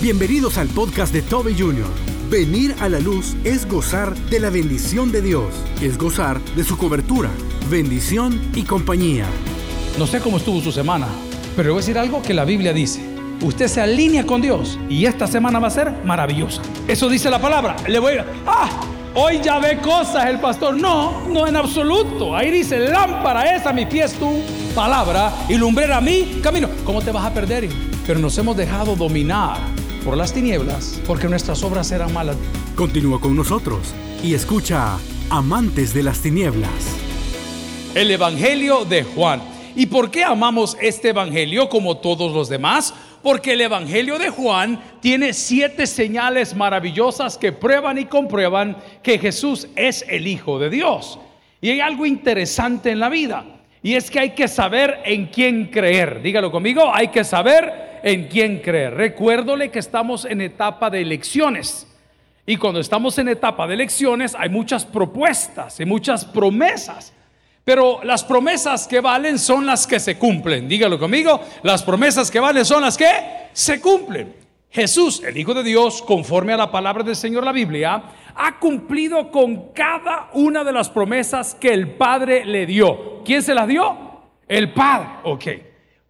Bienvenidos al podcast de Toby Jr. Venir a la luz es gozar de la bendición de Dios, es gozar de su cobertura, bendición y compañía. No sé cómo estuvo su semana, pero voy a decir algo que la Biblia dice. Usted se alinea con Dios y esta semana va a ser maravillosa. Eso dice la palabra. Le voy a... ¡Ah! Hoy ya ve cosas el pastor. No, no en absoluto. Ahí dice, lámpara es a mis pies tu palabra y lumbrera a mi camino. ¿Cómo te vas a perder? Pero nos hemos dejado dominar por las tinieblas porque nuestras obras eran malas. Continúa con nosotros y escucha Amantes de las Tinieblas. El Evangelio de Juan. ¿Y por qué amamos este Evangelio como todos los demás? Porque el Evangelio de Juan tiene siete señales maravillosas que prueban y comprueban que Jesús es el Hijo de Dios. Y hay algo interesante en la vida. Y es que hay que saber en quién creer. Dígalo conmigo, hay que saber en quién creer. Recuérdole que estamos en etapa de elecciones. Y cuando estamos en etapa de elecciones hay muchas propuestas y muchas promesas. Pero las promesas que valen son las que se cumplen. Dígalo conmigo, las promesas que valen son las que se cumplen. Jesús, el Hijo de Dios, conforme a la palabra del Señor, la Biblia, ha cumplido con cada una de las promesas que el Padre le dio. ¿Quién se las dio? El Padre. Ok.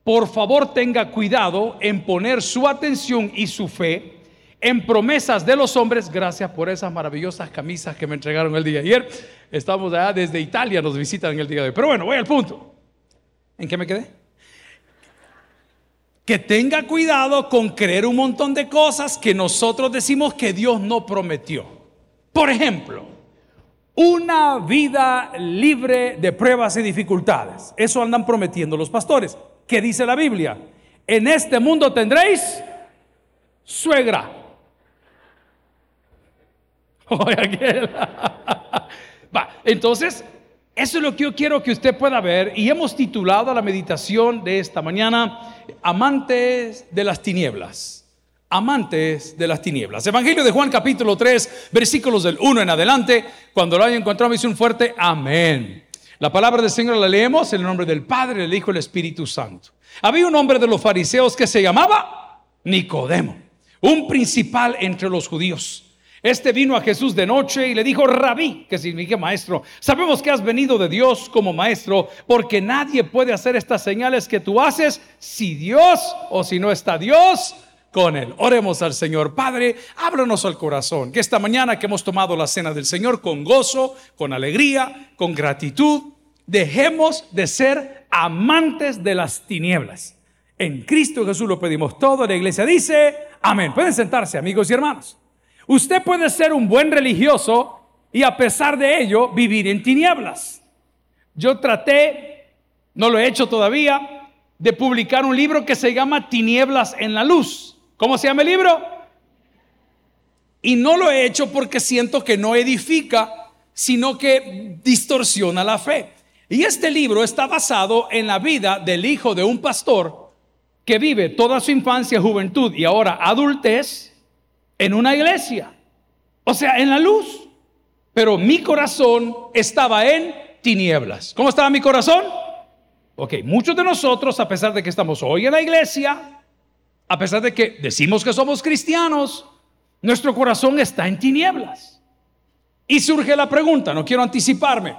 Por favor, tenga cuidado en poner su atención y su fe en promesas de los hombres. Gracias por esas maravillosas camisas que me entregaron el día de ayer. Estamos allá desde Italia, nos visitan el día de hoy. Pero bueno, voy al punto. ¿En qué me quedé? Que tenga cuidado con creer un montón de cosas que nosotros decimos que Dios no prometió. Por ejemplo, una vida libre de pruebas y dificultades. Eso andan prometiendo los pastores. ¿Qué dice la Biblia? En este mundo tendréis suegra. Va, entonces, eso es lo que yo quiero que usted pueda ver y hemos titulado la meditación de esta mañana Amantes de las tinieblas. Amantes de las tinieblas. Evangelio de Juan capítulo 3, versículos del 1 en adelante. Cuando lo haya encontrado, dice un fuerte amén. La palabra del Señor la leemos en el nombre del Padre, del Hijo y del Espíritu Santo. Había un hombre de los fariseos que se llamaba Nicodemo, un principal entre los judíos. Este vino a Jesús de noche y le dijo, rabí, que significa maestro, sabemos que has venido de Dios como maestro, porque nadie puede hacer estas señales que tú haces si Dios o si no está Dios con él. Oremos al Señor. Padre, ábranos al corazón, que esta mañana que hemos tomado la cena del Señor con gozo, con alegría, con gratitud, dejemos de ser amantes de las tinieblas. En Cristo Jesús lo pedimos todo. La iglesia dice, amén. Pueden sentarse, amigos y hermanos. Usted puede ser un buen religioso y a pesar de ello vivir en tinieblas. Yo traté, no lo he hecho todavía, de publicar un libro que se llama Tinieblas en la Luz. ¿Cómo se llama el libro? Y no lo he hecho porque siento que no edifica, sino que distorsiona la fe. Y este libro está basado en la vida del hijo de un pastor que vive toda su infancia, juventud y ahora adultez en una iglesia, o sea, en la luz. Pero mi corazón estaba en tinieblas. ¿Cómo estaba mi corazón? Ok, muchos de nosotros, a pesar de que estamos hoy en la iglesia, a pesar de que decimos que somos cristianos, nuestro corazón está en tinieblas. Y surge la pregunta, no quiero anticiparme,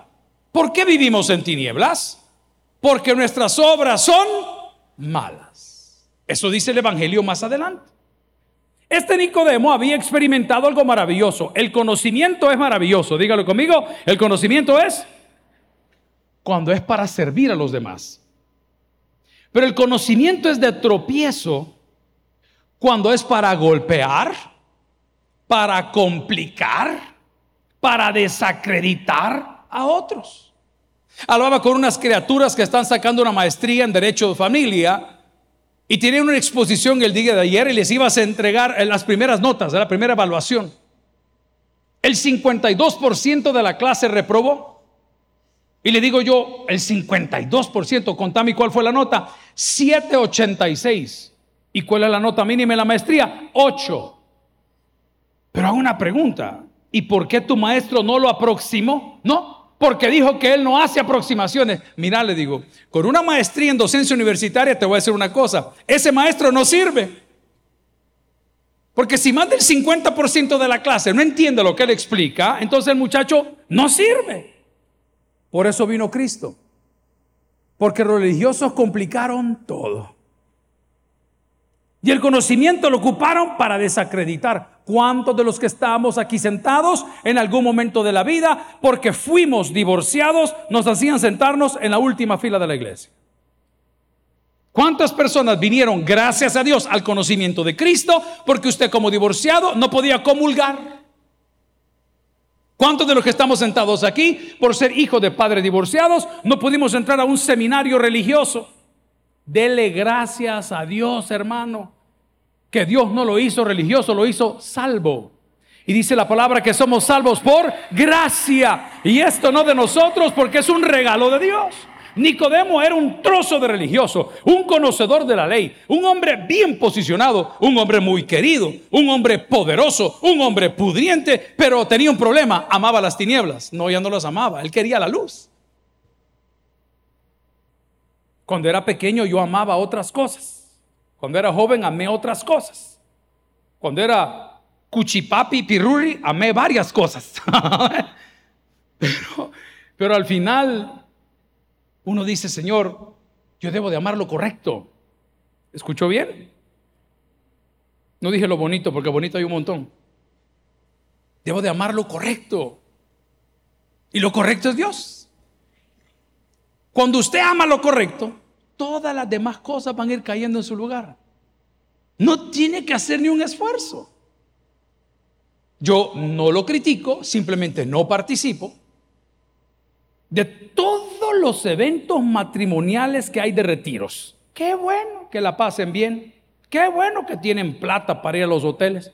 ¿por qué vivimos en tinieblas? Porque nuestras obras son malas. Eso dice el Evangelio más adelante. Este Nicodemo había experimentado algo maravilloso. El conocimiento es maravilloso. Dígalo conmigo. El conocimiento es cuando es para servir a los demás. Pero el conocimiento es de tropiezo cuando es para golpear, para complicar, para desacreditar a otros. Hablaba con unas criaturas que están sacando una maestría en derecho de familia y tienen una exposición el día de ayer y les ibas a entregar las primeras notas de la primera evaluación. El 52% de la clase reprobó. Y le digo yo, el 52%, contame cuál fue la nota. 786. ¿Y cuál es la nota mínima en la maestría? 8. Pero hago una pregunta. ¿Y por qué tu maestro no lo aproximó? No, porque dijo que él no hace aproximaciones. Mira, le digo, con una maestría en docencia universitaria te voy a decir una cosa, ese maestro no sirve. Porque si más del 50% de la clase no entiende lo que él explica, entonces el muchacho no sirve. Por eso vino Cristo. Porque los religiosos complicaron todo. Y el conocimiento lo ocuparon para desacreditar. ¿Cuántos de los que estamos aquí sentados en algún momento de la vida, porque fuimos divorciados, nos hacían sentarnos en la última fila de la iglesia? ¿Cuántas personas vinieron, gracias a Dios, al conocimiento de Cristo, porque usted como divorciado no podía comulgar? ¿Cuántos de los que estamos sentados aquí, por ser hijos de padres divorciados, no pudimos entrar a un seminario religioso? Dele gracias a Dios, hermano, que Dios no lo hizo religioso, lo hizo salvo. Y dice la palabra que somos salvos por gracia. Y esto no de nosotros porque es un regalo de Dios. Nicodemo era un trozo de religioso, un conocedor de la ley, un hombre bien posicionado, un hombre muy querido, un hombre poderoso, un hombre pudriente, pero tenía un problema, amaba las tinieblas. No, ya no las amaba, él quería la luz. Cuando era pequeño yo amaba otras cosas. Cuando era joven amé otras cosas. Cuando era cuchipapi, piruri, amé varias cosas. pero, pero al final uno dice, Señor, yo debo de amar lo correcto. ¿Escuchó bien? No dije lo bonito, porque bonito hay un montón. Debo de amar lo correcto. Y lo correcto es Dios. Cuando usted ama lo correcto, todas las demás cosas van a ir cayendo en su lugar. No tiene que hacer ni un esfuerzo. Yo no lo critico, simplemente no participo de todos los eventos matrimoniales que hay de retiros. Qué bueno que la pasen bien. Qué bueno que tienen plata para ir a los hoteles.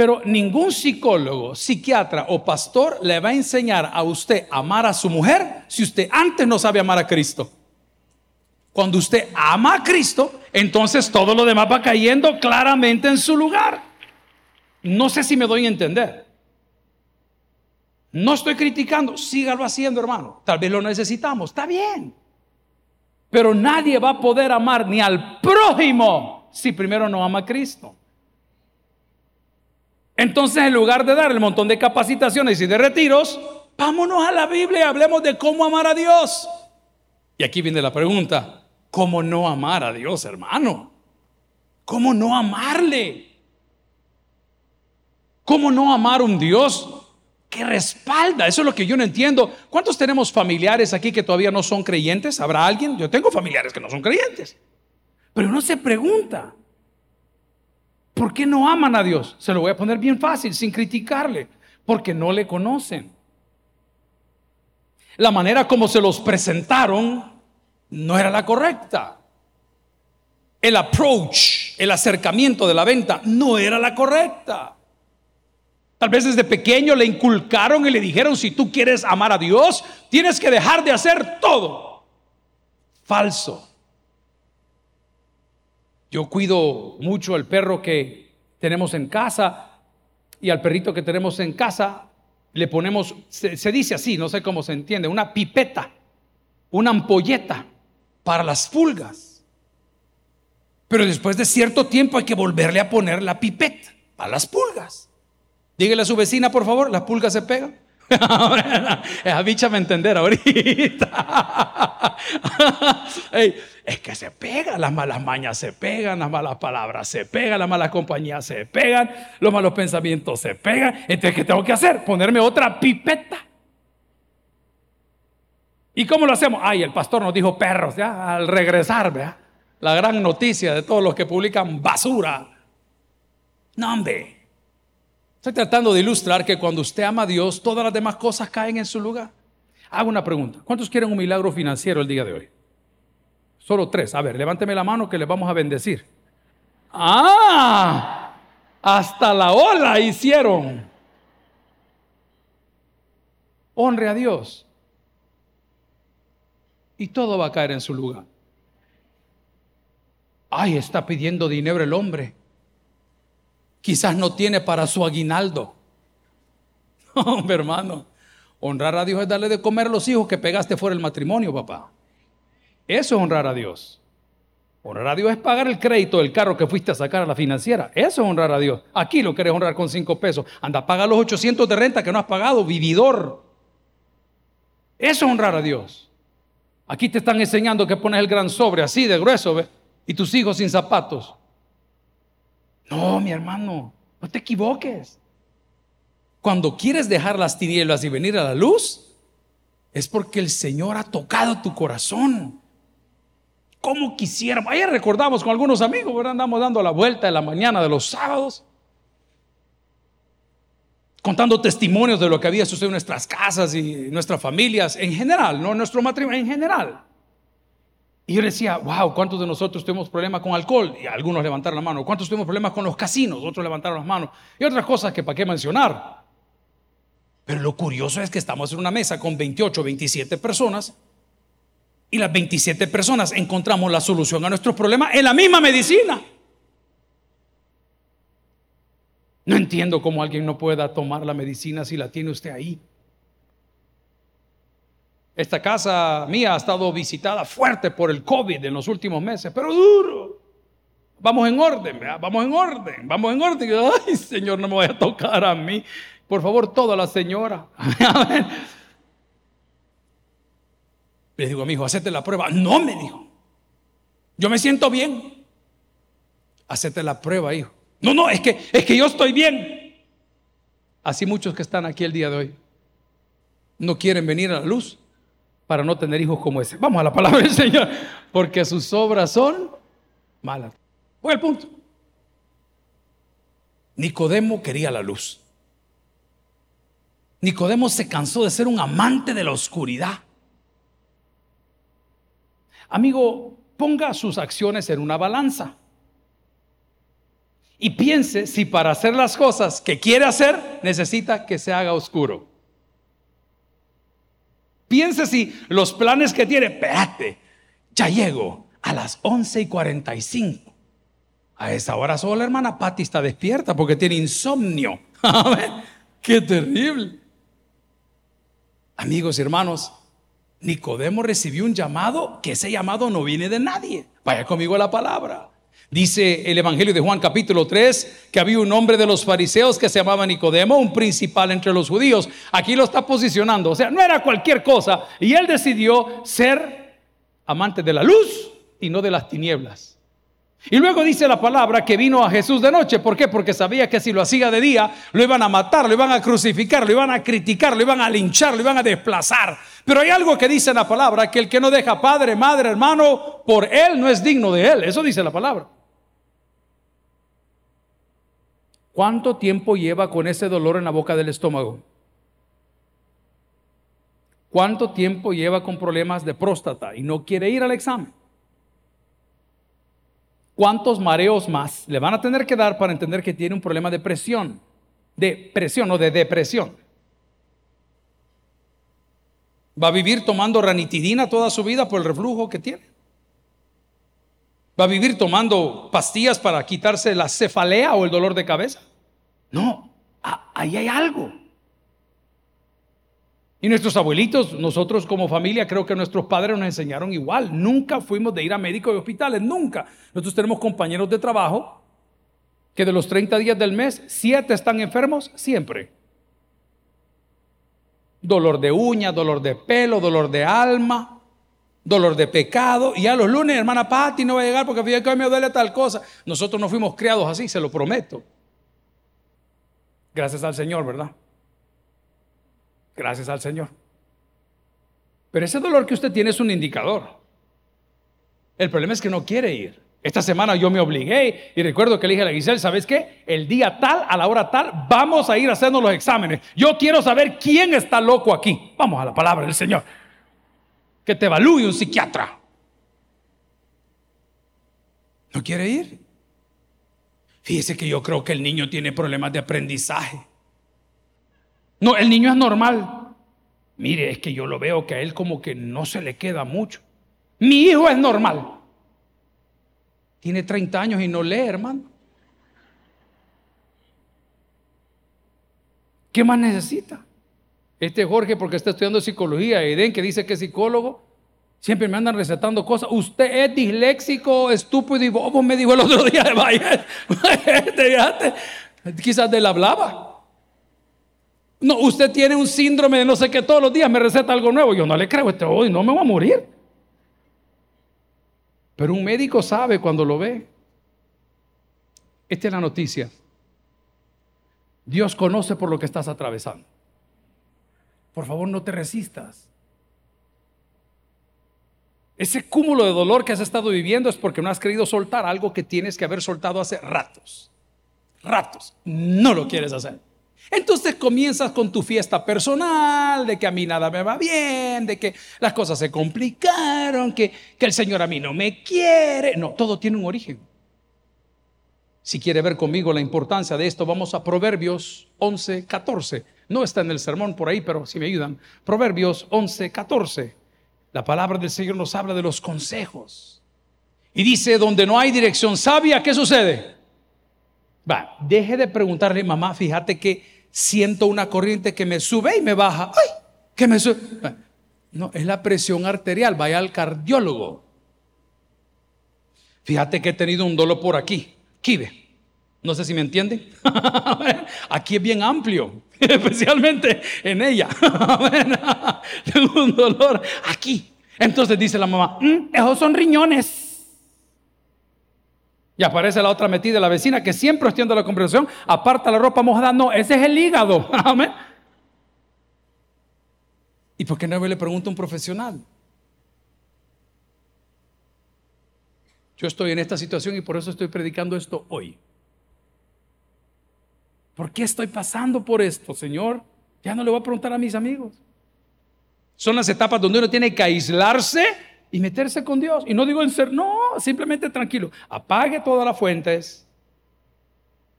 Pero ningún psicólogo, psiquiatra o pastor le va a enseñar a usted a amar a su mujer si usted antes no sabe amar a Cristo. Cuando usted ama a Cristo, entonces todo lo demás va cayendo claramente en su lugar. No sé si me doy a entender. No estoy criticando, sígalo haciendo, hermano. Tal vez lo necesitamos, está bien. Pero nadie va a poder amar ni al prójimo si primero no ama a Cristo. Entonces, en lugar de dar el montón de capacitaciones y de retiros, vámonos a la Biblia y hablemos de cómo amar a Dios. Y aquí viene la pregunta, ¿cómo no amar a Dios, hermano? ¿Cómo no amarle? ¿Cómo no amar un Dios que respalda? Eso es lo que yo no entiendo. ¿Cuántos tenemos familiares aquí que todavía no son creyentes? ¿Habrá alguien? Yo tengo familiares que no son creyentes. Pero uno se pregunta, ¿Por qué no aman a Dios? Se lo voy a poner bien fácil, sin criticarle, porque no le conocen. La manera como se los presentaron no era la correcta. El approach, el acercamiento de la venta no era la correcta. Tal vez desde pequeño le inculcaron y le dijeron, si tú quieres amar a Dios, tienes que dejar de hacer todo. Falso. Yo cuido mucho al perro que tenemos en casa y al perrito que tenemos en casa le ponemos, se, dice así, no sé cómo se entiende, una pipeta, una ampolleta para las pulgas. Pero después de cierto tiempo hay que volverle a poner la pipeta a las pulgas. Dígale a su vecina, por favor, las pulgas se pegan. Esa bicha entender ahorita. es que se pegan, las malas mañas se pegan, las malas palabras se pegan, las malas compañías se pegan, los malos pensamientos se pegan. Entonces, ¿qué tengo que hacer? Ponerme otra pipeta. ¿Y cómo lo hacemos? Ay, el pastor nos dijo perros, ya, al regresar, ¿verdad? La gran noticia de todos los que publican basura. No, hombre. Estoy tratando de ilustrar que cuando usted ama a Dios, todas las demás cosas caen en su lugar. Hago una pregunta. ¿Cuántos quieren un milagro financiero el día de hoy? Solo tres. A ver, levánteme la mano que les vamos a bendecir. Ah, hasta la ola hicieron. Honre a Dios. Y todo va a caer en su lugar. Ay, está pidiendo dinero el hombre. Quizás no tiene para su aguinaldo. Hombre, hermano, honrar a Dios es darle de comer a los hijos que pegaste fuera del matrimonio, papá. Eso es honrar a Dios. Honrar a Dios es pagar el crédito del carro que fuiste a sacar a la financiera. Eso es honrar a Dios. Aquí lo quieres honrar con cinco pesos. Anda, paga los 800 de renta que no has pagado, vividor. Eso es honrar a Dios. Aquí te están enseñando que pones el gran sobre así de grueso. Y tus hijos sin zapatos. No, mi hermano, no te equivoques. Cuando quieres dejar las tinieblas y venir a la luz, es porque el Señor ha tocado tu corazón. ¿Cómo quisiera? Ayer recordamos con algunos amigos, ¿verdad? Andamos dando la vuelta en la mañana de los sábados, contando testimonios de lo que había sucedido en nuestras casas y nuestras familias en general, no en nuestro matrimonio, en general. Y yo decía, wow, ¿cuántos de nosotros tuvimos problemas con alcohol? Y algunos levantaron la mano. ¿Cuántos tuvimos problemas con los casinos? Otros levantaron las manos. Y otras cosas que para qué mencionar. Pero lo curioso es que estamos en una mesa con 28, 27 personas y las 27 personas encontramos la solución a nuestros problemas en la misma medicina. No entiendo cómo alguien no pueda tomar la medicina si la tiene usted ahí. Esta casa mía ha estado visitada fuerte por el COVID en los últimos meses, pero duro. Vamos en orden, vamos en orden, vamos en orden. Ay, Señor, no me vaya a tocar a mí. Por favor, toda la señora. Le digo a mi hijo, hacete la prueba. No, me dijo. Yo me siento bien. Hacete la prueba, hijo. No, no, es que, es que yo estoy bien. Así muchos que están aquí el día de hoy no quieren venir a la luz para no tener hijos como ese. Vamos a la palabra del Señor, porque sus obras son malas. Voy al punto. Nicodemo quería la luz. Nicodemo se cansó de ser un amante de la oscuridad. Amigo, ponga sus acciones en una balanza y piense si para hacer las cosas que quiere hacer necesita que se haga oscuro. Piense si los planes que tiene, espérate, ya llego a las 11 y 45. A esa hora solo la hermana Patti está despierta porque tiene insomnio. ¡Qué terrible! Amigos y hermanos, Nicodemo recibió un llamado que ese llamado no viene de nadie. Vaya conmigo a la palabra. Dice el Evangelio de Juan capítulo 3 que había un hombre de los fariseos que se llamaba Nicodemo, un principal entre los judíos. Aquí lo está posicionando. O sea, no era cualquier cosa. Y él decidió ser amante de la luz y no de las tinieblas. Y luego dice la palabra que vino a Jesús de noche. ¿Por qué? Porque sabía que si lo hacía de día, lo iban a matar, lo iban a crucificar, lo iban a criticar, lo iban a linchar, lo iban a desplazar. Pero hay algo que dice la palabra, que el que no deja padre, madre, hermano, por él no es digno de él. Eso dice la palabra. ¿Cuánto tiempo lleva con ese dolor en la boca del estómago? ¿Cuánto tiempo lleva con problemas de próstata y no quiere ir al examen? ¿Cuántos mareos más le van a tener que dar para entender que tiene un problema de presión? De presión o de depresión. ¿Va a vivir tomando ranitidina toda su vida por el reflujo que tiene? ¿Va a vivir tomando pastillas para quitarse la cefalea o el dolor de cabeza? No, ahí hay algo. Y nuestros abuelitos, nosotros como familia, creo que nuestros padres nos enseñaron igual. Nunca fuimos de ir a médicos y hospitales, nunca. Nosotros tenemos compañeros de trabajo que de los 30 días del mes, 7 están enfermos siempre. Dolor de uña, dolor de pelo, dolor de alma, dolor de pecado. Y a los lunes, hermana Patti no va a llegar porque fíjate que hoy me duele tal cosa. Nosotros no fuimos criados así, se lo prometo. Gracias al Señor, ¿verdad? Gracias al Señor. Pero ese dolor que usted tiene es un indicador. El problema es que no quiere ir. Esta semana yo me obligué y recuerdo que le dije a la Giselle, ¿sabes qué? El día tal, a la hora tal, vamos a ir a hacernos los exámenes. Yo quiero saber quién está loco aquí. Vamos a la palabra del Señor. Que te evalúe un psiquiatra. ¿No quiere ir? Fíjese que yo creo que el niño tiene problemas de aprendizaje. No, el niño es normal. Mire, es que yo lo veo que a él como que no se le queda mucho. Mi hijo es normal. Tiene 30 años y no lee, hermano. ¿Qué más necesita? Este Jorge, porque está estudiando psicología, Eden, que dice que es psicólogo, Siempre me andan recetando cosas. Usted es disléxico, estúpido y bobo, me dijo el otro día de vaya. Quizás de él hablaba. No, usted tiene un síndrome de no sé qué todos los días me receta algo nuevo. Yo no le creo, este hoy no me voy a morir. Pero un médico sabe cuando lo ve. Esta es la noticia. Dios conoce por lo que estás atravesando. Por favor, no te resistas. Ese cúmulo de dolor que has estado viviendo es porque no has querido soltar algo que tienes que haber soltado hace ratos. Ratos. No lo quieres hacer. Entonces comienzas con tu fiesta personal, de que a mí nada me va bien, de que las cosas se complicaron, que, que el Señor a mí no me quiere. No, todo tiene un origen. Si quiere ver conmigo la importancia de esto, vamos a Proverbios 11, 14. No está en el sermón por ahí, pero si me ayudan. Proverbios 11, 14. La palabra del Señor nos habla de los consejos. Y dice, donde no hay dirección sabia, ¿qué sucede? Va, deje de preguntarle, mamá, fíjate que siento una corriente que me sube y me baja. ¡Ay! Que me sube. No, es la presión arterial, vaya al cardiólogo. Fíjate que he tenido un dolor por aquí, kibe. No sé si me entienden. Aquí es bien amplio, especialmente en ella. Tengo un dolor aquí. Entonces dice la mamá, mm, esos son riñones. Y aparece la otra metida, la vecina, que siempre extiende la conversación, aparta la ropa mojada. No, ese es el hígado. ¿Y por qué no le pregunta a un profesional? Yo estoy en esta situación y por eso estoy predicando esto hoy. ¿Por qué estoy pasando por esto, Señor? Ya no le voy a preguntar a mis amigos. Son las etapas donde uno tiene que aislarse y meterse con Dios. Y no digo en ser, no, simplemente tranquilo. Apague todas las fuentes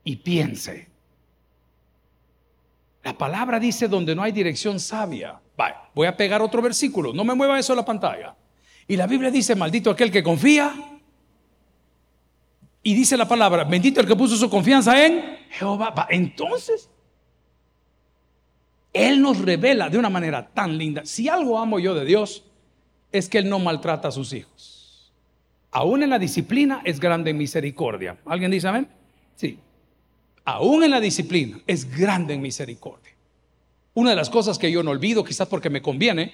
y piense. La palabra dice donde no hay dirección sabia. voy a pegar otro versículo. No me mueva eso a la pantalla. Y la Biblia dice, maldito aquel que confía y dice la palabra, bendito el que puso su confianza en Jehová. Entonces, Él nos revela de una manera tan linda. Si algo amo yo de Dios, es que Él no maltrata a sus hijos. Aún en la disciplina es grande en misericordia. ¿Alguien dice amén? Sí. Aún en la disciplina es grande en misericordia. Una de las cosas que yo no olvido, quizás porque me conviene,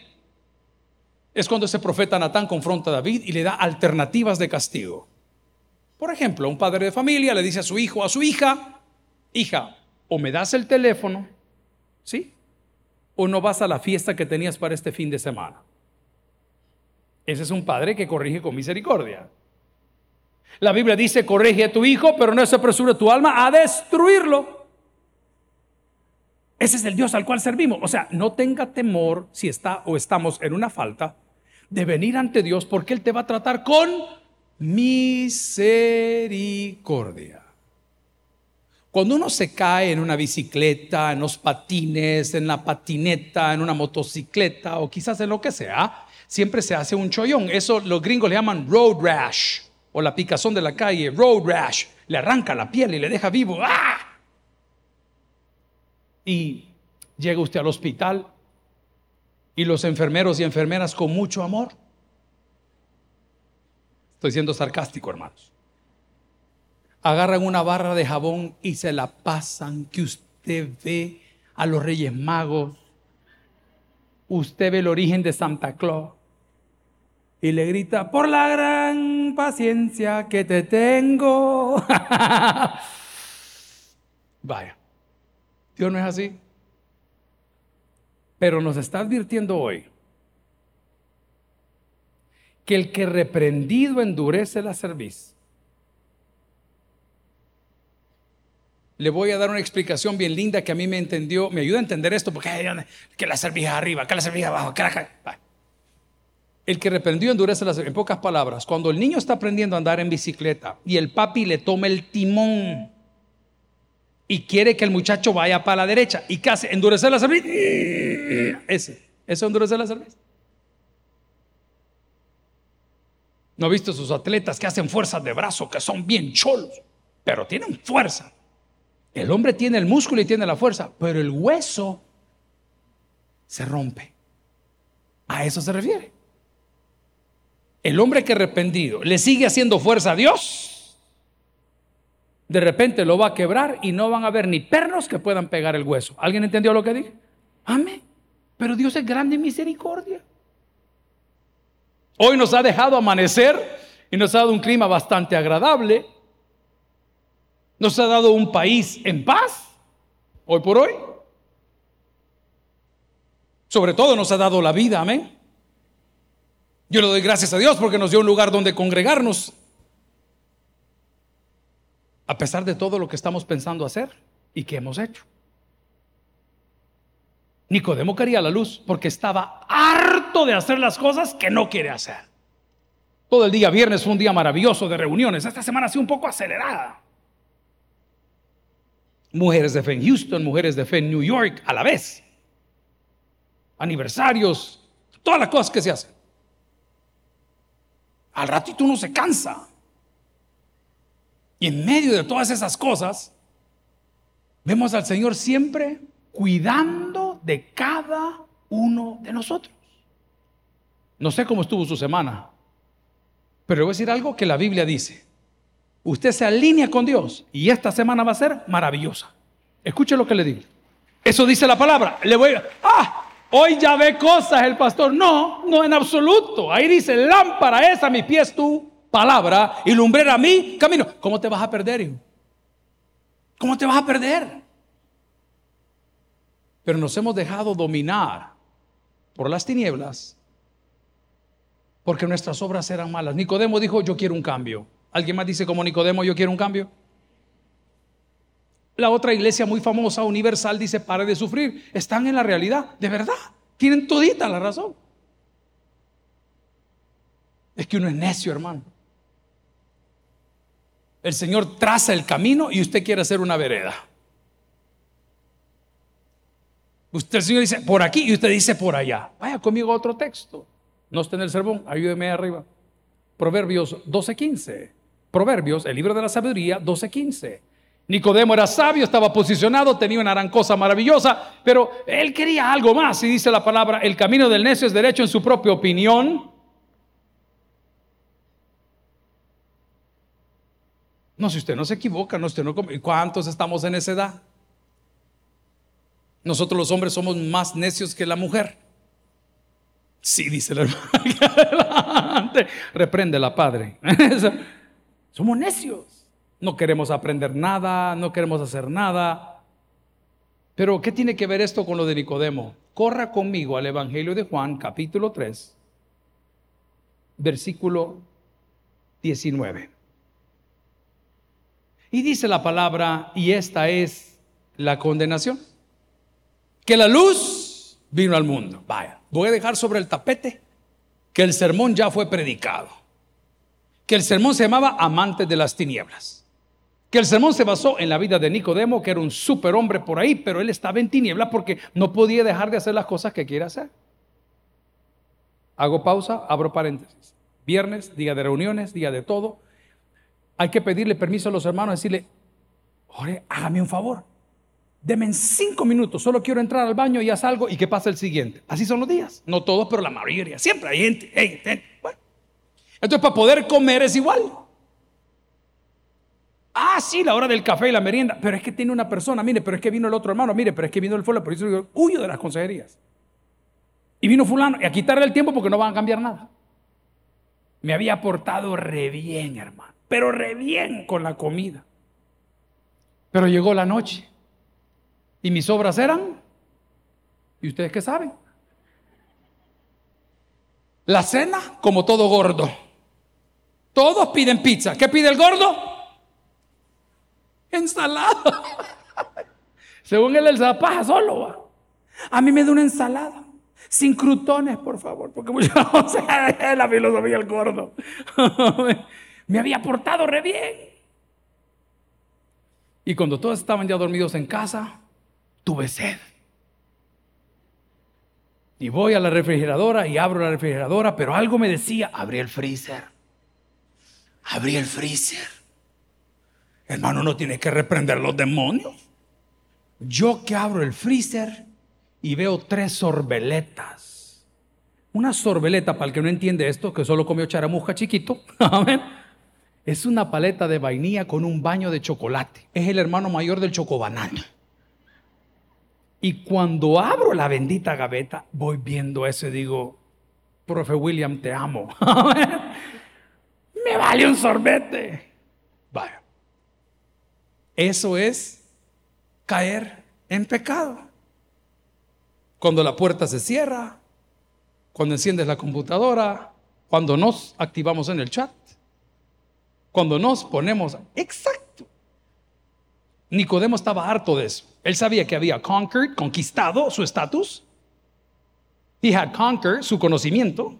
es cuando ese profeta Natán confronta a David y le da alternativas de castigo. Por ejemplo, un padre de familia le dice a su hijo, a su hija, hija, o me das el teléfono, ¿sí? O no vas a la fiesta que tenías para este fin de semana. Ese es un padre que corrige con misericordia. La Biblia dice, corrige a tu hijo, pero no se apresure tu alma a destruirlo. Ese es el Dios al cual servimos. O sea, no tenga temor si está o estamos en una falta de venir ante Dios porque Él te va a tratar con misericordia. Cuando uno se cae en una bicicleta, en los patines, en la patineta, en una motocicleta o quizás en lo que sea, siempre se hace un chollón. Eso los gringos le llaman road rash o la picazón de la calle, road rash. Le arranca la piel y le deja vivo. ¡Ah! Y llega usted al hospital y los enfermeros y enfermeras con mucho amor Estoy siendo sarcástico, hermanos. Agarran una barra de jabón y se la pasan que usted ve a los Reyes Magos. Usted ve el origen de Santa Claus y le grita, por la gran paciencia que te tengo. Vaya, Dios no es así. Pero nos está advirtiendo hoy que el que reprendido endurece la cerviz. Le voy a dar una explicación bien linda que a mí me entendió, me ayuda a entender esto, porque que la cerviz arriba, que la cerviz abajo, que la... El que reprendió endurece la cerviz. En pocas palabras, cuando el niño está aprendiendo a andar en bicicleta y el papi le toma el timón y quiere que el muchacho vaya para la derecha y casi endurecer la cerviz, ese, eso endurece la cerviz. ¿No ha visto sus atletas que hacen fuerzas de brazo, que son bien cholos, pero tienen fuerza? El hombre tiene el músculo y tiene la fuerza, pero el hueso se rompe. A eso se refiere. el hombre que arrepentido le sigue haciendo fuerza a Dios, de repente lo va a quebrar y no van a haber ni pernos que puedan pegar el hueso. ¿Alguien entendió lo que dije? Amén. Pero Dios es grande en misericordia. Hoy nos ha dejado amanecer y nos ha dado un clima bastante agradable. Nos ha dado un país en paz, hoy por hoy. Sobre todo nos ha dado la vida, amén. Yo le doy gracias a Dios porque nos dio un lugar donde congregarnos. A pesar de todo lo que estamos pensando hacer y que hemos hecho. Nicodemo quería la luz porque estaba harto de hacer las cosas que no quiere hacer. Todo el día viernes fue un día maravilloso de reuniones. Esta semana ha sido un poco acelerada. Mujeres de fe en Houston, mujeres de fe en New York a la vez. Aniversarios, todas las cosas que se hacen. Al ratito uno se cansa. Y en medio de todas esas cosas, vemos al Señor siempre cuidando de cada uno de nosotros. No sé cómo estuvo su semana, pero le voy a decir algo que la Biblia dice. Usted se alinea con Dios y esta semana va a ser maravillosa. Escuche lo que le digo. Eso dice la palabra. Le voy a... ¡Ah! Hoy ya ve cosas el pastor. No, no en absoluto. Ahí dice, lámpara es a mis pies tu palabra y lumbrera a mí camino. ¿Cómo te vas a perder, hijo? ¿Cómo te vas a perder? Pero nos hemos dejado dominar por las tinieblas porque nuestras obras eran malas. Nicodemo dijo, yo quiero un cambio. ¿Alguien más dice como Nicodemo, yo quiero un cambio? La otra iglesia muy famosa, universal, dice, pare de sufrir. Están en la realidad, de verdad. Tienen todita la razón. Es que uno es necio, hermano. El Señor traza el camino y usted quiere hacer una vereda. Usted, el Señor dice por aquí y usted dice por allá. Vaya conmigo a otro texto. No está en el sermón, ayúdeme arriba. Proverbios 12:15. Proverbios, el libro de la sabiduría, 12:15. Nicodemo era sabio, estaba posicionado, tenía una gran cosa maravillosa, pero él quería algo más. Y dice la palabra, el camino del necio es derecho en su propia opinión. No, si usted no se equivoca, no, usted no... ¿Cuántos estamos en esa edad? Nosotros los hombres somos más necios que la mujer. Sí, dice la hermana. Reprende la padre. Somos necios. No queremos aprender nada, no queremos hacer nada. Pero ¿qué tiene que ver esto con lo de Nicodemo? Corra conmigo al Evangelio de Juan, capítulo 3, versículo 19. Y dice la palabra, y esta es la condenación, que la luz vino al mundo. Vaya, voy a dejar sobre el tapete que el sermón ya fue predicado, que el sermón se llamaba Amantes de las Tinieblas que el sermón se basó en la vida de Nicodemo, que era un superhombre por ahí, pero él estaba en tiniebla porque no podía dejar de hacer las cosas que quiere hacer. Hago pausa, abro paréntesis. Viernes, día de reuniones, día de todo. Hay que pedirle permiso a los hermanos, decirle, Ore, hágame un favor. Deme en cinco minutos, solo quiero entrar al baño y haz algo y que pase el siguiente. Así son los días. No todos, pero la mayoría. Siempre hay gente. Entonces, para poder comer es igual. Ah, sí, la hora del café y la merienda. Pero es que tiene una persona, mire, pero es que vino el otro hermano, mire, pero es que vino el fulano, por eso yo huyo de las consejerías. Y vino fulano, y a quitarle el tiempo porque no van a cambiar nada. Me había portado re bien, hermano, pero re bien con la comida. Pero llegó la noche y mis obras eran, ¿y ustedes qué saben? La cena, como todo gordo. Todos piden pizza. ¿Qué pide el gordo? ensalada. Según él, el zapaja solo va. A mí me da una ensalada. Sin crutones, por favor, porque muchas la filosofía del gordo. me había portado re bien. Y cuando todos estaban ya dormidos en casa, tuve sed. Y voy a la refrigeradora y abro la refrigeradora, pero algo me decía, abrí el freezer. Abrí el freezer. Hermano, no tiene que reprender los demonios. Yo que abro el freezer y veo tres sorbeletas. Una sorbeleta, para el que no entiende esto, que solo comió charamusca chiquito, amén, es una paleta de vainilla con un baño de chocolate. Es el hermano mayor del chocobanano. Y cuando abro la bendita gaveta, voy viendo eso y digo, profe William, te amo. Me vale un sorbete. Vaya. Eso es caer en pecado. Cuando la puerta se cierra, cuando enciendes la computadora, cuando nos activamos en el chat, cuando nos ponemos exacto. Nicodemo estaba harto de eso. Él sabía que había conquered, conquistado su estatus. He had conquered su conocimiento.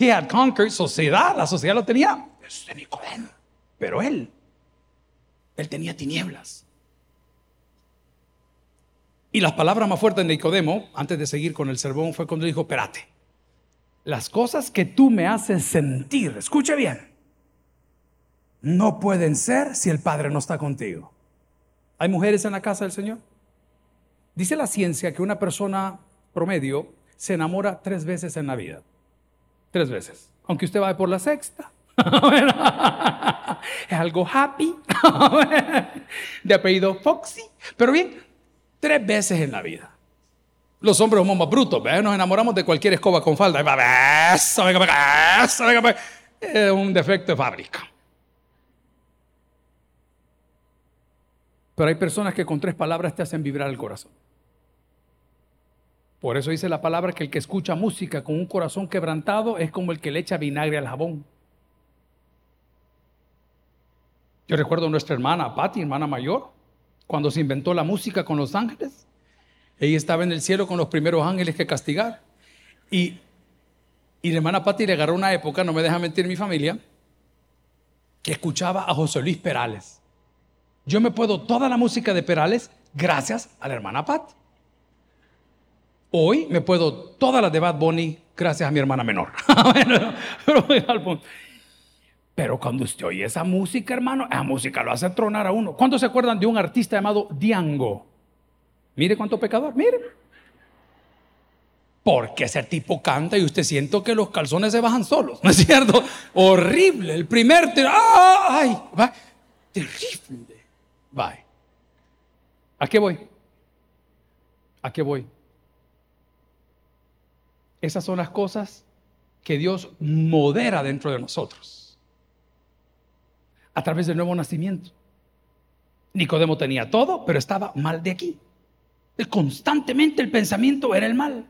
He had conquered sociedad. La sociedad lo tenía. Es de Nicodemo. Pero él, él tenía tinieblas. Y las palabras más fuertes de Nicodemo, antes de seguir con el sermón, fue cuando dijo, espérate, las cosas que tú me haces sentir, escuche bien, no pueden ser si el Padre no está contigo. ¿Hay mujeres en la casa del Señor? Dice la ciencia que una persona promedio se enamora tres veces en la vida. Tres veces. Aunque usted vaya por la sexta. es algo happy. de apellido Foxy. Pero bien, Tres veces en la vida. Los hombres somos más brutos, nos enamoramos de cualquier escoba con falda. Es un defecto de fábrica. Pero hay personas que con tres palabras te hacen vibrar el corazón. Por eso dice la palabra que el que escucha música con un corazón quebrantado es como el que le echa vinagre al jabón. Yo recuerdo a nuestra hermana, Patti, hermana mayor, cuando se inventó la música con los ángeles. Ella estaba en el cielo con los primeros ángeles que castigar. Y, y la hermana Patti le agarró una época, no me deja mentir mi familia, que escuchaba a José Luis Perales. Yo me puedo toda la música de Perales gracias a la hermana Patti. Hoy me puedo toda la de Bad Bunny gracias a mi hermana menor. pero, pero, pero cuando usted oye esa música, hermano, esa música lo hace tronar a uno. ¿Cuántos se acuerdan de un artista llamado Diango? Mire cuánto pecador, mire. Porque ese tipo canta y usted siente que los calzones se bajan solos, ¿no es cierto? Horrible. El primer, ¡ay! Va. Terrible. Bye. ¿A qué voy? ¿A qué voy? Esas son las cosas que Dios modera dentro de nosotros a través del nuevo nacimiento. Nicodemo tenía todo, pero estaba mal de aquí. Constantemente el pensamiento era el mal.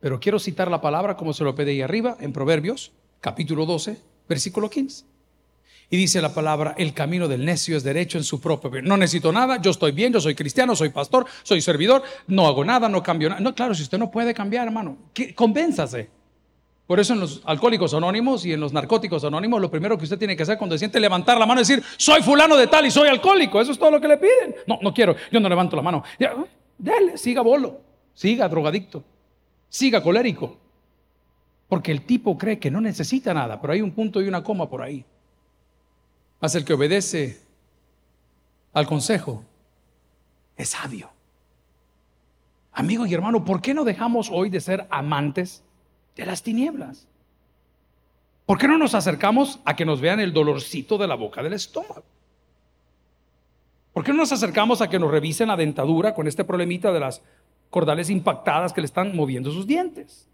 Pero quiero citar la palabra como se lo pedí arriba, en Proverbios, capítulo 12, versículo 15. Y dice la palabra, el camino del necio es derecho en su propio. No necesito nada, yo estoy bien, yo soy cristiano, soy pastor, soy servidor, no hago nada, no cambio nada. No, claro, si usted no puede cambiar, hermano, convénzase. Por eso en los alcohólicos anónimos y en los narcóticos anónimos, lo primero que usted tiene que hacer cuando se siente levantar la mano y decir, soy fulano de tal y soy alcohólico. Eso es todo lo que le piden. No, no quiero, yo no levanto la mano. dale, siga bolo, siga drogadicto, siga colérico. Porque el tipo cree que no necesita nada, pero hay un punto y una coma por ahí. Más el que obedece al consejo es sabio. Amigo y hermano, ¿por qué no dejamos hoy de ser amantes? de las tinieblas. ¿Por qué no nos acercamos a que nos vean el dolorcito de la boca del estómago? ¿Por qué no nos acercamos a que nos revisen la dentadura con este problemita de las cordales impactadas que le están moviendo sus dientes?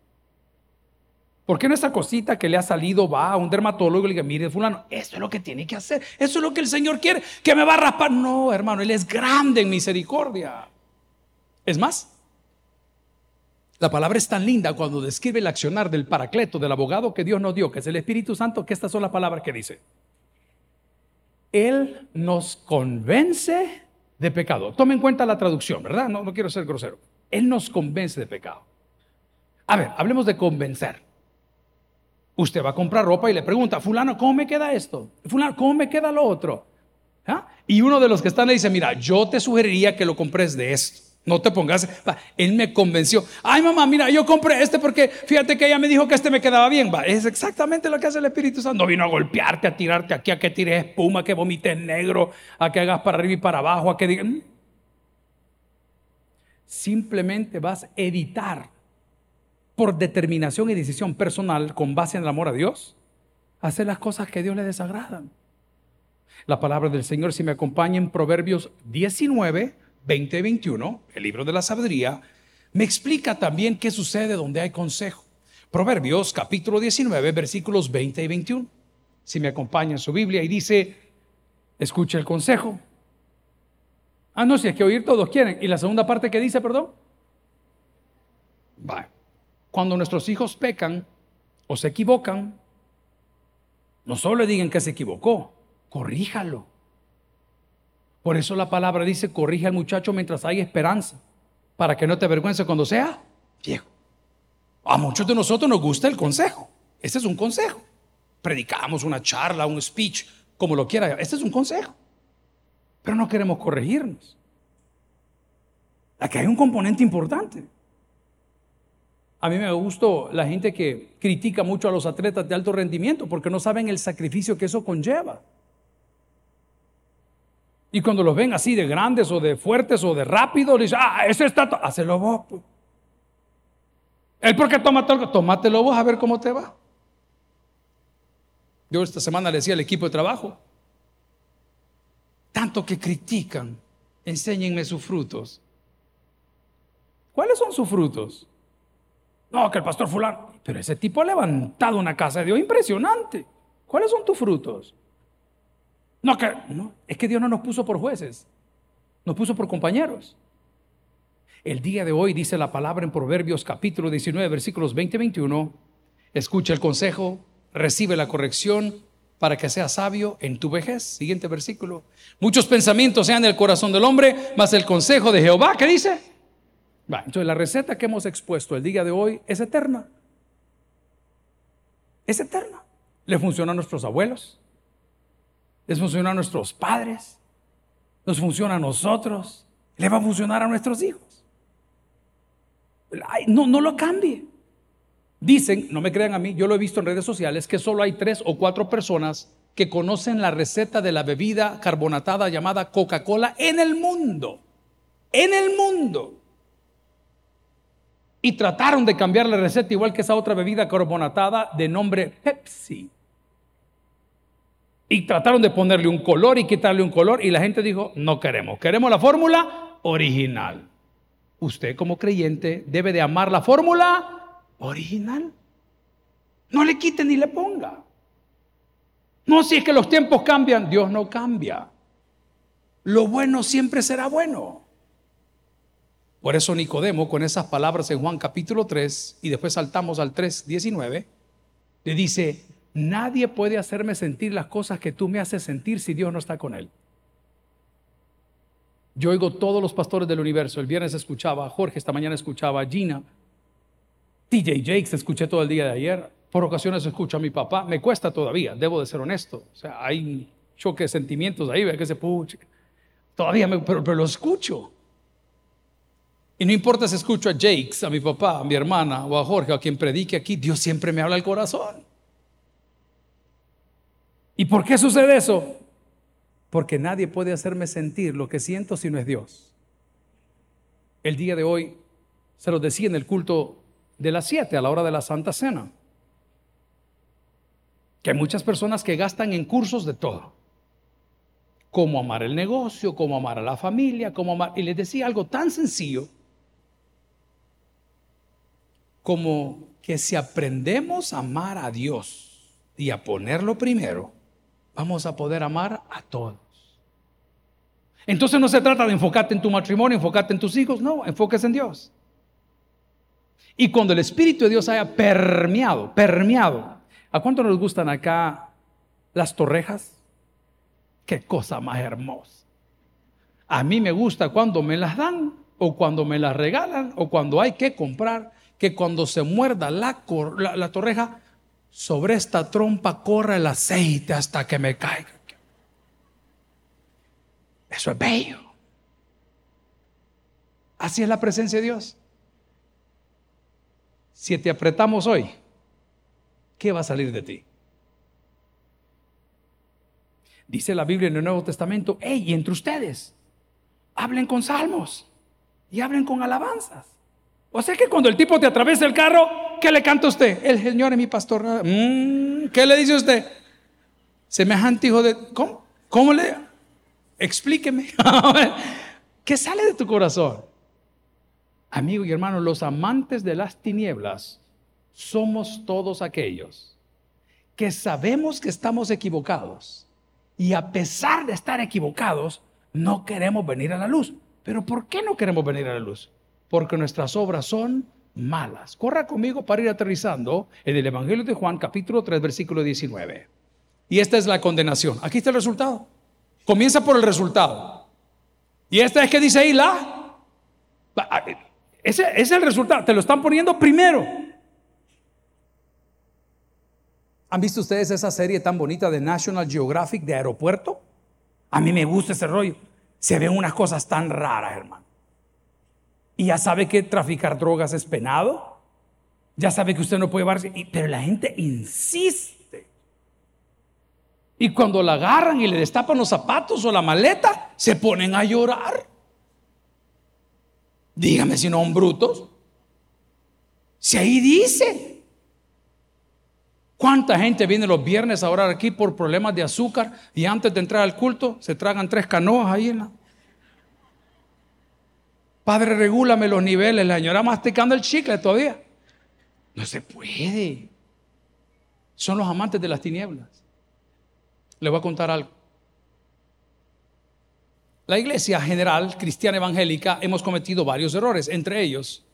¿Por qué no esa cosita que le ha salido va a un dermatólogo y le diga, mire, fulano, esto es lo que tiene que hacer, eso es lo que el Señor quiere, que me va a raspar? No, hermano, Él es grande en misericordia. Es más, la palabra es tan linda cuando describe el accionar del paracleto, del abogado que Dios nos dio, que es el Espíritu Santo, que estas son las palabras que dice. Él nos convence de pecado. Tome en cuenta la traducción, ¿verdad? No, no quiero ser grosero. Él nos convence de pecado. A ver, hablemos de convencer. Usted va a comprar ropa y le pregunta, fulano, ¿cómo me queda esto? Fulano, ¿cómo me queda lo otro? ¿Ah? Y uno de los que están le dice, mira, yo te sugeriría que lo compres de esto. No te pongas. Él me convenció. Ay, mamá, mira, yo compré este porque fíjate que ella me dijo que este me quedaba bien. Va, es exactamente lo que hace el Espíritu Santo. No vino a golpearte, a tirarte aquí, a que tires espuma, a que vomites negro, a que hagas para arriba y para abajo, a que digas. Mm. Simplemente vas a editar por determinación y decisión personal con base en el amor a Dios, hacer las cosas que a Dios le desagradan. La palabra del Señor, si me acompaña en Proverbios 19, 20 y 21, el libro de la sabiduría, me explica también qué sucede donde hay consejo. Proverbios capítulo 19, versículos 20 y 21. Si me acompaña en su Biblia y dice, escucha el consejo. Ah, no, si es que oír todos quieren. ¿Y la segunda parte que dice, perdón? Va. Cuando nuestros hijos pecan o se equivocan, no solo le digan que se equivocó, corríjalo. Por eso la palabra dice, corrige al muchacho mientras hay esperanza, para que no te avergüence cuando sea viejo. A muchos de nosotros nos gusta el consejo. Este es un consejo. Predicamos una charla, un speech, como lo quiera. Este es un consejo. Pero no queremos corregirnos. Aquí hay un componente importante. A mí me gusta la gente que critica mucho a los atletas de alto rendimiento porque no saben el sacrificio que eso conlleva. Y cuando los ven así de grandes o de fuertes o de rápidos, dicen, ah, ese está, hazlo vos. Pues". Él porque toma todo, tómatelo vos a ver cómo te va. Yo esta semana le decía al equipo de trabajo, tanto que critican, enséñenme sus frutos. ¿Cuáles son sus frutos? No, que el pastor fulano. Pero ese tipo ha levantado una casa de Dios impresionante. ¿Cuáles son tus frutos? No, que no, es que Dios no nos puso por jueces, nos puso por compañeros. El día de hoy dice la palabra en Proverbios capítulo 19, versículos 20 y 21. Escucha el consejo, recibe la corrección para que sea sabio en tu vejez. Siguiente versículo. Muchos pensamientos sean en el corazón del hombre, mas el consejo de Jehová, ¿qué dice? Entonces la receta que hemos expuesto el día de hoy es eterna. Es eterna. Le funciona a nuestros abuelos, les funciona a nuestros padres, nos funciona a nosotros, le va a funcionar a nuestros hijos. no, no lo cambie. Dicen, no me crean a mí, yo lo he visto en redes sociales, que solo hay tres o cuatro personas que conocen la receta de la bebida carbonatada llamada Coca-Cola en el mundo. En el mundo y trataron de cambiar la receta igual que esa otra bebida carbonatada de nombre Pepsi. Y trataron de ponerle un color y quitarle un color y la gente dijo, no queremos, queremos la fórmula original. Usted como creyente debe de amar la fórmula original. No le quite ni le ponga. No, si es que los tiempos cambian, Dios no cambia. Lo bueno siempre será bueno. Por eso Nicodemo, con esas palabras en Juan capítulo 3, y después saltamos al 3, 19, le dice, nadie puede hacerme sentir las cosas que tú me haces sentir si Dios no está con él. Yo oigo todos los pastores del universo. El viernes escuchaba a Jorge, esta mañana escuchaba a Gina. TJ Jakes escuché todo el día de ayer. Por ocasiones escucho a mi papá. Me cuesta todavía, debo de ser honesto. O sea, hay choque de sentimientos ahí, ve que se puche. Todavía, me, pero, pero lo escucho. Y no importa si escucho a Jakes, a mi papá, a mi hermana o a Jorge, a quien predique aquí, Dios siempre me habla al corazón. ¿Y por qué sucede eso? Porque nadie puede hacerme sentir lo que siento si no es Dios. El día de hoy se lo decía en el culto de las 7 a la hora de la Santa Cena. Que hay muchas personas que gastan en cursos de todo. Cómo amar el negocio, cómo amar a la familia, cómo amar... Y les decía algo tan sencillo como que si aprendemos a amar a Dios y a ponerlo primero, vamos a poder amar a todos. Entonces no se trata de enfocarte en tu matrimonio, enfocarte en tus hijos, no, enfóquese en Dios. Y cuando el Espíritu de Dios haya permeado, permeado, ¿a cuánto nos gustan acá las torrejas? Qué cosa más hermosa. A mí me gusta cuando me las dan o cuando me las regalan o cuando hay que comprar que cuando se muerda la, la, torreja, sobre esta trompa corra el aceite hasta que me caiga. Eso es bello. Así es la presencia de Dios. Si te apretamos hoy, ¿qué va a salir de ti? Dice la Biblia en el Nuevo Testamento, hey, entre ustedes, hablen con salmos y hablen con alabanzas. O sea que cuando el tipo te atraviesa el carro, ¿qué le canta usted? El Señor es mi pastor. Mm, ¿Qué le dice usted? Semejante hijo de... ¿Cómo? ¿Cómo le...? Explíqueme. ¿Qué sale de tu corazón? Amigo y hermano, los amantes de las tinieblas somos todos aquellos que sabemos que estamos equivocados y a pesar de estar equivocados, no queremos venir a la luz. Pero ¿por qué no queremos venir a la luz? Porque nuestras obras son malas. Corra conmigo para ir aterrizando en el Evangelio de Juan capítulo 3 versículo 19. Y esta es la condenación. Aquí está el resultado. Comienza por el resultado. Y esta es que dice ahí la... Ese, ese es el resultado. Te lo están poniendo primero. ¿Han visto ustedes esa serie tan bonita de National Geographic de aeropuerto? A mí me gusta ese rollo. Se ven unas cosas tan raras, hermano. Y ya sabe que traficar drogas es penado. Ya sabe que usted no puede llevarse. Pero la gente insiste. Y cuando la agarran y le destapan los zapatos o la maleta, se ponen a llorar. Dígame si no son brutos. Si ahí dice. ¿Cuánta gente viene los viernes a orar aquí por problemas de azúcar y antes de entrar al culto se tragan tres canoas ahí en la... Padre, regúlame los niveles. La señora masticando el chicle todavía. No se puede. Son los amantes de las tinieblas. Le voy a contar algo. La iglesia general cristiana evangélica hemos cometido varios errores, entre ellos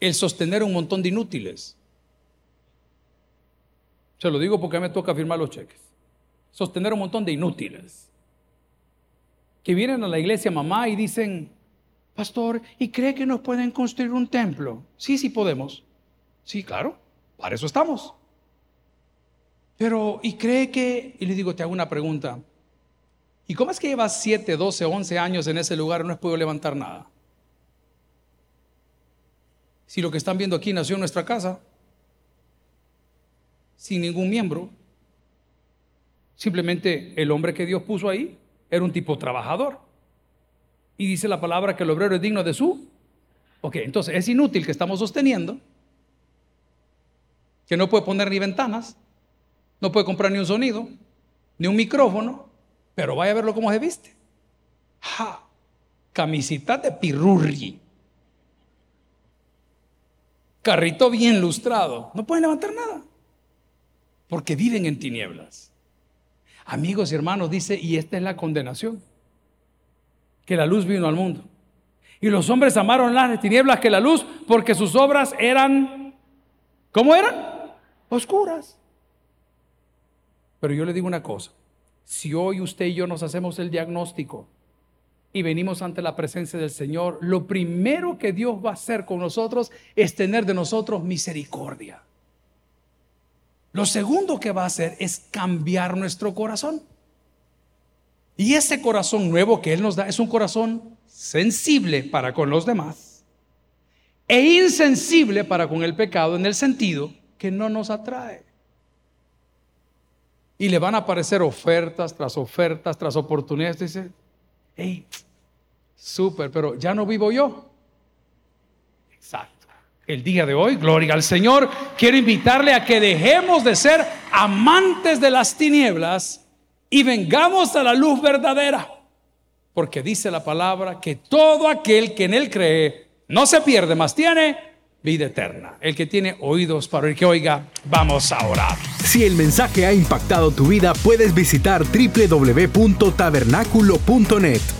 el sostener un montón de inútiles. Se lo digo porque me toca firmar los cheques. Sostener un montón de inútiles. Que vienen a la iglesia mamá y dicen, pastor, ¿y cree que nos pueden construir un templo? Sí, sí podemos. Sí, claro, para eso estamos. Pero, ¿y cree que, y le digo, te hago una pregunta, ¿y cómo es que llevas 7, 12, 11 años en ese lugar y no has podido levantar nada? Si lo que están viendo aquí nació en nuestra casa, sin ningún miembro. Simplemente el hombre que Dios puso ahí era un tipo trabajador. Y dice la palabra que el obrero es digno de su. Ok, entonces es inútil que estamos sosteniendo, que no puede poner ni ventanas, no puede comprar ni un sonido, ni un micrófono, pero vaya a verlo como se viste. Ja, camisita de pirurri. Carrito bien lustrado. No pueden levantar nada porque viven en tinieblas. Amigos y hermanos, dice, y esta es la condenación, que la luz vino al mundo. Y los hombres amaron las tinieblas que la luz porque sus obras eran, ¿cómo eran? Oscuras. Pero yo le digo una cosa, si hoy usted y yo nos hacemos el diagnóstico y venimos ante la presencia del Señor, lo primero que Dios va a hacer con nosotros es tener de nosotros misericordia. Lo segundo que va a hacer es cambiar nuestro corazón. Y ese corazón nuevo que Él nos da es un corazón sensible para con los demás e insensible para con el pecado en el sentido que no nos atrae. Y le van a aparecer ofertas tras ofertas tras oportunidades. Dice, hey, súper, pero ya no vivo yo. Exacto el día de hoy, gloria al Señor, quiero invitarle a que dejemos de ser amantes de las tinieblas y vengamos a la luz verdadera. Porque dice la palabra que todo aquel que en él cree no se pierde, más tiene vida eterna. El que tiene oídos para el que oiga, vamos a orar. Si el mensaje ha impactado tu vida, puedes visitar www.tabernaculo.net